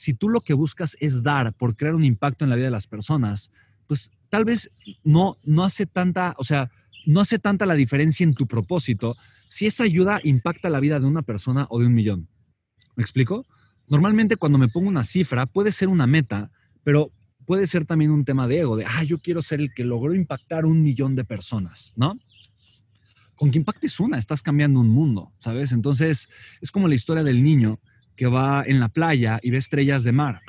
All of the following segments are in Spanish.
si tú lo que buscas es dar por crear un impacto en la vida de las personas, pues tal vez no, no hace tanta, o sea, no hace tanta la diferencia en tu propósito si esa ayuda impacta la vida de una persona o de un millón. ¿Me explico? Normalmente cuando me pongo una cifra puede ser una meta, pero puede ser también un tema de ego, de, ah, yo quiero ser el que logró impactar un millón de personas, ¿no? Con que impactes una, estás cambiando un mundo, ¿sabes? Entonces, es como la historia del niño que va en la playa y ve estrellas de mar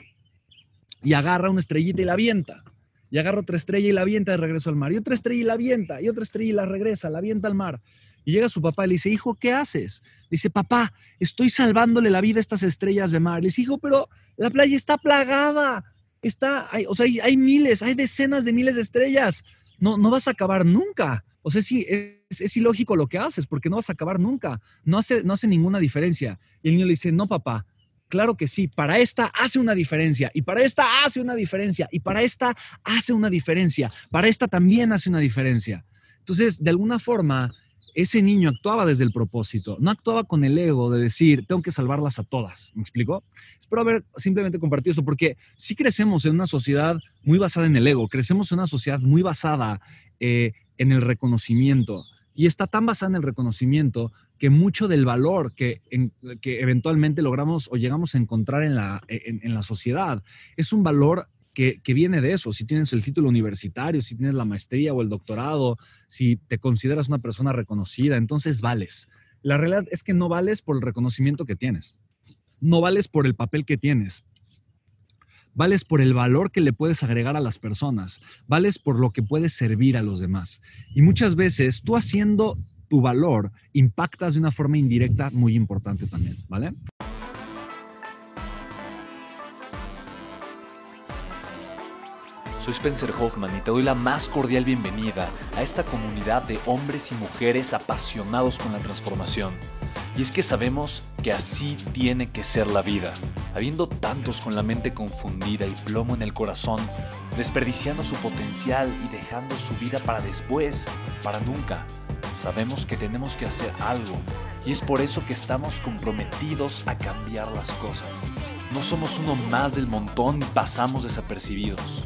y agarra una estrellita y la avienta. Y agarra otra estrella y la avienta de regreso al mar. Y otra estrella y la avienta. Y otra estrella y la regresa, la avienta al mar. Y llega su papá y le dice, hijo, ¿qué haces? dice, papá, estoy salvándole la vida a estas estrellas de mar. Le dice, hijo, pero la playa está plagada. Está, hay, o sea, hay, miles, hay decenas de miles de estrellas. No, no vas a acabar nunca. O sea, sí, es, ilógico lo que haces porque no vas a acabar nunca. No hace, no hace ninguna diferencia. Y el niño le dice, no, papá, claro que sí, para esta hace una diferencia, y para esta hace una diferencia, y para esta hace una diferencia, para esta también hace una diferencia. Entonces, de alguna forma, ese niño actuaba desde el propósito, no actuaba con el ego de decir, tengo que salvarlas a todas. ¿Me explico? Espero haber simplemente compartido esto, porque sí crecemos en una sociedad muy basada en el ego, crecemos en una sociedad muy basada eh, en el reconocimiento. Y está tan basada en el reconocimiento que mucho del valor que, que eventualmente logramos o llegamos a encontrar en la, en la sociedad es un valor que, viene de eso. Si tienes el título universitario, si tienes la maestría o el doctorado, si te consideras una persona reconocida, entonces vales. La realidad es que no vales por el reconocimiento que tienes. No vales por el papel que tienes. Vales por el valor que le puedes agregar a las personas. Vales por lo que puedes servir a los demás. Y muchas veces tú haciendo tu valor impactas de una forma indirecta muy importante también, ¿vale? Soy Spencer Hoffman y te doy la más cordial bienvenida a esta comunidad de hombres y mujeres apasionados con la transformación. Y es que sabemos que así tiene que ser la vida, habiendo tantos con la mente confundida y plomo en el corazón, desperdiciando su potencial y dejando su vida para después, para nunca. Sabemos que tenemos que hacer algo y es por eso que estamos comprometidos a cambiar las cosas. No somos uno más del montón y pasamos desapercibidos.